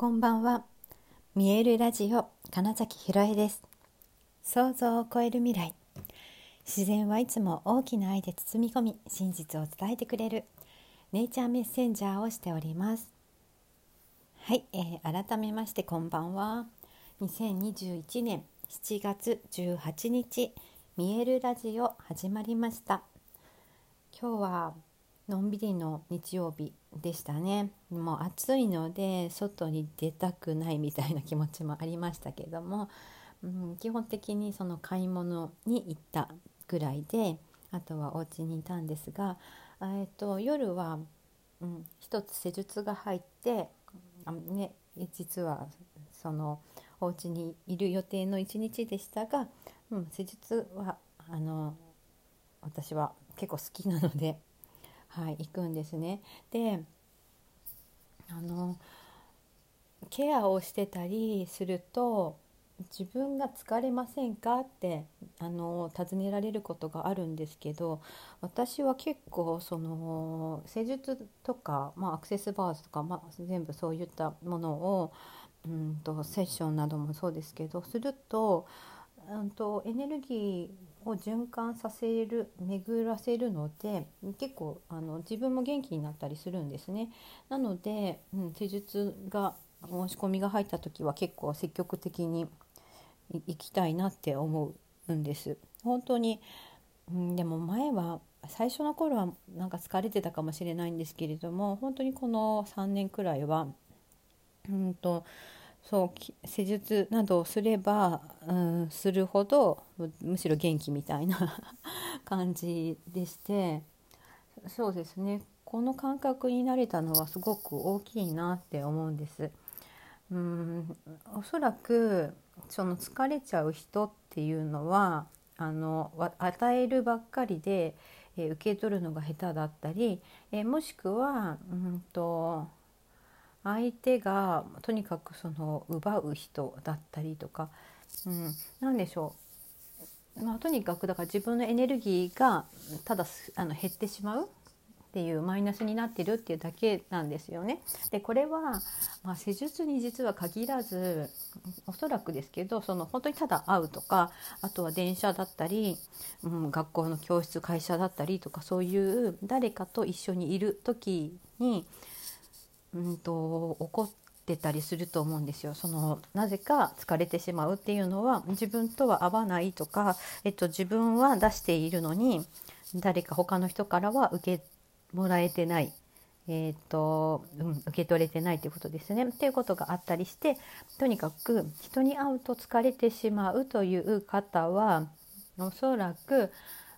こんばんは。見えるラジオ金崎ひろえです。想像を超える未来。自然はいつも大きな愛で包み込み、真実を伝えてくれるネイチャーメッセンジャーをしております。はい、えー、改めましてこんばんは。2021年7月18日、見えるラジオ始まりました。今日はのんびりの日曜日でしたね。もう暑いので外に出たくないみたいな気持ちもありましたけども、うん、基本的にその買い物に行ったぐらいであとはお家にいたんですが、えーと、夜は、うん、一つ施術が入ってあ、ね、実はそのお家にいる予定の一日でしたが、うん、施術はあの私は結構好きなのではい、行くんですね。であのケアをしてたりすると自分が疲れませんかってあの尋ねられることがあるんですけど私は結構その施術とか、まあ、アクセスバーズとか、まあ、全部そういったものをうんとセッションなどもそうですけどすると,、うんとエネルギーを循環させる巡らせるので結構あの自分も元気になったりするんですね。なので、うん、施術が申し込みが入った時は結構積極的に行きたいなって思うんです。本当に、うん、でも前は最初の頃はなんか疲れてたかもしれないんですけれども本当にこの3年くらいはうんとそう施術などをすれば、うん、するほどむしろ元気みたいな 感じでしてそうですねこの感覚になれたのはすごく大きいなって思うんです。うんおそらくその疲れちゃう人っていうのはあの与えるばっかりで、えー、受け取るのが下手だったり、えー、もしくはうんと相手がとにかくその奪う人だったりとか、うん、何でしょう、まあ、とにかくだから自分のエネルギーがただあの減ってしまうっていうマイナスになってるっていうだけなんですよね。でこれは、まあ、施術に実は限らずおそらくですけどその本当にただ会うとかあとは電車だったり、うん、学校の教室会社だったりとかそういう誰かと一緒にいる時にうんと怒ってたりすると思うんですよ。そのなぜか疲れてしまうっていうのは自分とは合わないとか、えっと、自分は出しているのに誰か他の人からは受けもらえてない。えーとうん、受け取れてないということですね。っていうことがあったりしてとにかく人に会うと疲れてしまうという方はおそらく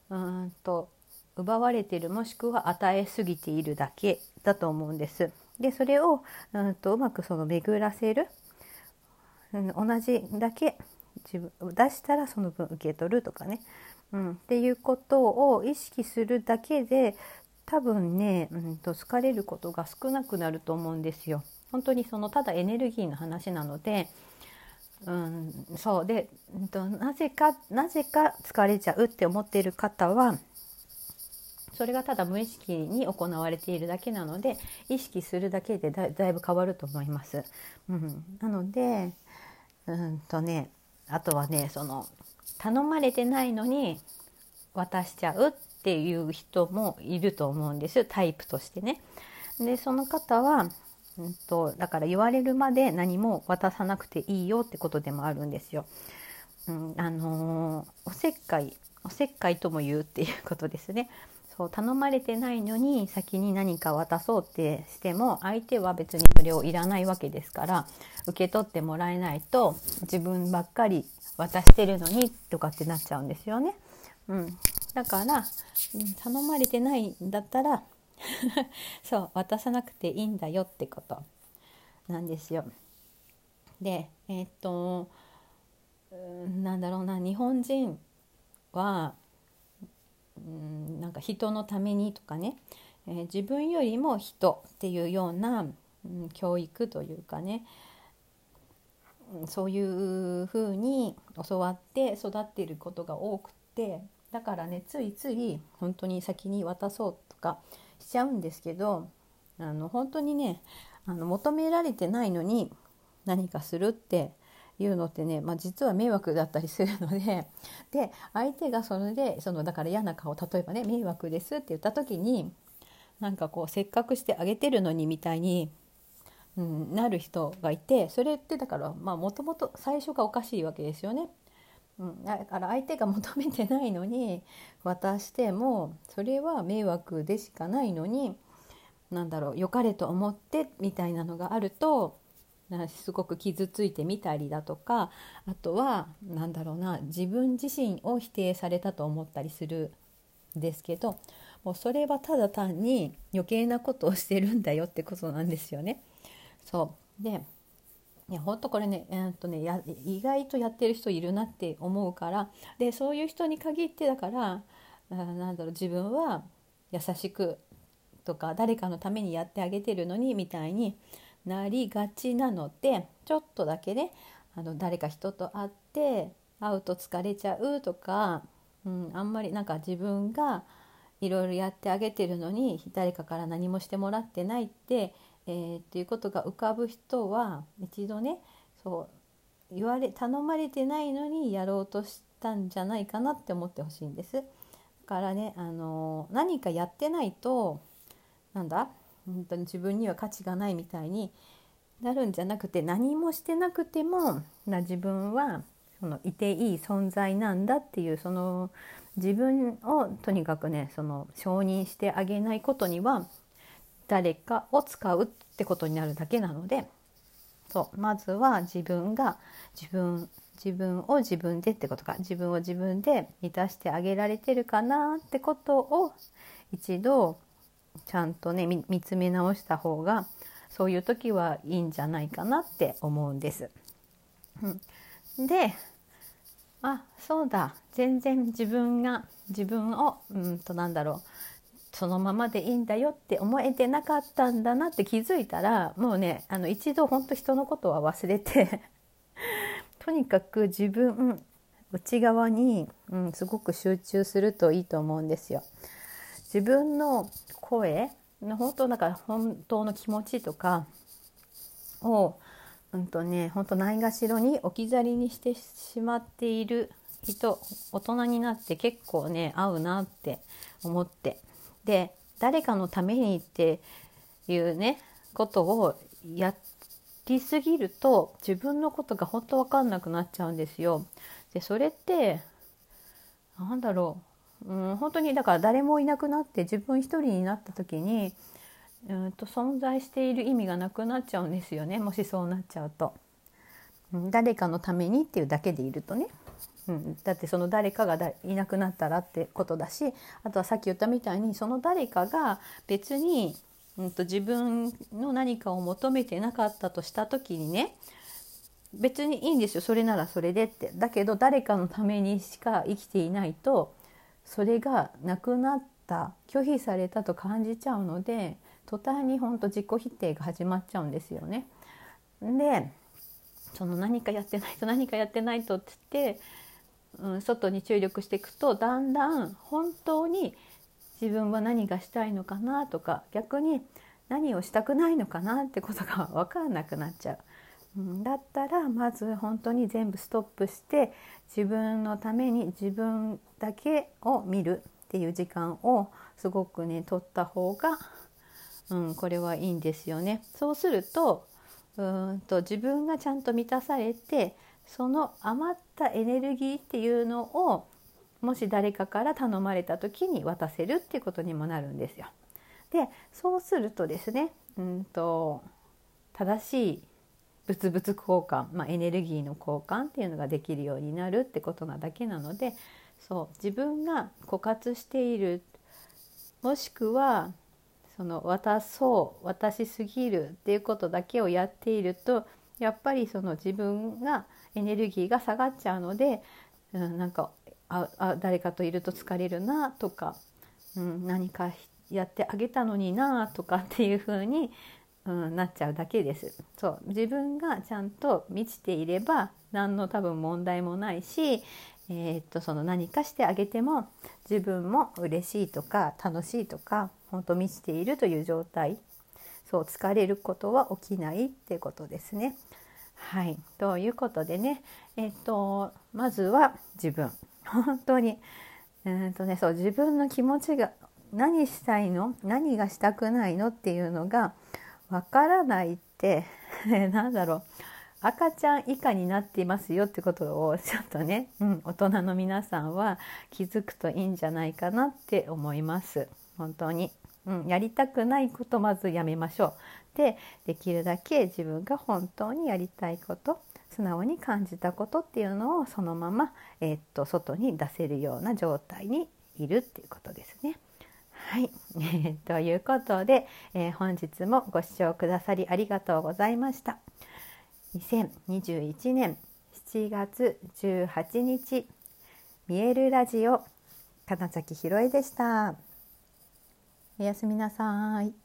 うんと奪われているもしくは与えすぎているだけだと思うんです。でそれを、うんと、うまくその巡らせる、うん、同じだけ自分出したらその分受け取るとかね、うん、っていうことを意識するだけで多分ね、うんと、疲れることが少なくなると思うんですよ。本当にそのただエネルギーの話なので、うん、そう。で、うんと、なぜかなぜか疲れちゃうって思っている方はそれがただ無意識に行われているだけなので意識するだけでだいぶ変わると思います。うん、なのでうんとねあとはねその頼まれてないのに渡しちゃうっていう人もいると思うんですタイプとしてね。でその方は、うんと、だから言われるまで何も渡さなくていいよってことでもあるんですよ。うん、あのー、おせっかいおせっかいとも言うっていうことですね。そう頼まれてないのに先に何か渡そうってしても相手は別にそれをいらないわけですから受け取ってもらえないと自分ばっかり渡してるのにとかってなっちゃうんですよね。うん、だから、うん、頼まれてないんだったら そう渡さなくていいんだよってことなんですよ。でえー、っとなんだろうな日本人はうんなんか人のためにとかね、えー、自分よりも人っていうような、うん、教育というかね。そういうふうに教わって育っていることが多くって。だからねついつい本当に先に渡そうとかしちゃうんですけどあの本当にねあの求められてないのに何かするっていうのってね、まあ、実は迷惑だったりするのでで相手がそれでそのだから嫌な顔例えばね「迷惑です」って言った時になんかこうせっかくしてあげてるのにみたいに、うん、なる人がいてそれってだからもともと最初がおかしいわけですよね。うん、だから相手が求めてないのに渡してもそれは迷惑でしかないのになんだろう良かれと思ってみたいなのがあるとすごく傷ついてみたりだとかあとは何だろうな自分自身を否定されたと思ったりするんですけどもうそれはただ単に余計なことをしてるんだよってことなんですよね。そうでいや本当これね,、えー、っとねや意外とやってる人いるなって思うからでそういう人に限ってだからあなんだろう自分は優しくとか誰かのためにやってあげてるのにみたいになりがちなのでちょっとだけねあの誰か人と会って会うと疲れちゃうとか、うん、あんまりなんか自分がいろいろやってあげてるのに誰かから何もしてもらってないって、えー、っていうことが浮かぶ人は一度ねそう言われ頼まれてないのにやろうとしたんじゃないかなって思ってほしいんです。だからね、あの何かやってないとなんだ本当に自分には価値がないみたいになるんじゃなくて何もしてなくてもな自分はそのいていい存在なんだっていうその自分をとにかくねその承認してあげないことには誰かを使うってことになるだけなのでそうまずは自分が自分自分を自分でってことか自分を自分で満たしてあげられてるかなってことを一度ちゃんとね見つめ直した方がそういう時はいいんじゃないかなって思うんです。うん、であそうだ全然自分が自分をうんとなんだろうそのままでいいんだよって思えてなかったんだなって気づいたらもうねあの一度本当人のことは忘れて とにかく自分内側に、うん、すごく集中するといいと思うんですよ。自分の声本当なんか本当の気持ちとかをうんとね本当ないがしろに置き去りにしてしまっている人大人になって結構ね合うなって思ってで誰かのためにっていうねことをやりすぎると自分のことが本当分かんなくなっちゃうんですよ。でそれってなんだろううん、本当にだから誰もいなくなって自分一人になった時にうんと存在している意味がなくなっちゃうんですよね。もしそうなっちゃうと。誰かのためにっていうだけでいるとね、うん、だってその誰かがいなくなったらってことだしあとはさっき言ったみたいにその誰かが別に、うん、と自分の何かを求めてなかったとした時にね別にいいんですよ。それならそれでって。だけど誰かのためにしか生きていないとそれがなくなった拒否されたと感じちゃうので途端に本当自己否定が始まっちゃうんですよね。でその何かやってないと何かやってないとって言って、うん、外に注力していくとだんだん本当に自分は何がしたいのかなとか逆に何をしたくないのかなってことが分からなくなっちゃう。だったらまず本当に全部ストップして自分のために自分だけを見るっていう時間をすごくね取った方が、うん、これはいいんですよね。そうするとうんと自分がちゃんと満たされてその余ったエネルギーっていうのをもし誰かから頼まれた時に渡せるっていうことにもなるんですよ。でそうするとですね、うんと正しい物々交換、まあ、エネルギーの交換っていうのができるようになるってことなだけなのでそう。自分が枯渇している。もしくはその渡そう渡しすぎるっていうことだけをやっているとやっぱりその自分がエネルギーが下がっちゃうので、うん、なんかああ誰かといると疲れるなとか、うん、何かやってあげたのになとか っていうふうにうん、なっちゃうだけです。そう。自分がちゃんと満ちていれば何の多分問題もないし、えー、っとその何かしてあげても自分も嬉しいとか楽しいとか本当満ちているという状態そう疲れることは起きないってことですね。はい、ということでね、えっと、まずは自分。本当にうんとね、そう自分の気持ちが何したいの？何がしたくないの？っていうのがわからないって なんだろう。赤ちゃん以下になっていますよってことをちょっとね、うん、大人の皆さんは気づくといいんじゃないかなって思います本当に、うん、やりたくないことまずやめましょうでできるだけ自分が本当にやりたいこと素直に感じたことっていうのをそのまま、えー、っと外に出せるような状態にいるっていうことですね。はい、ということで、えー、本日もご視聴くださりありがとうございました。2021年7月18日見えるラジオ金崎ひろえでした。おやすみなさい。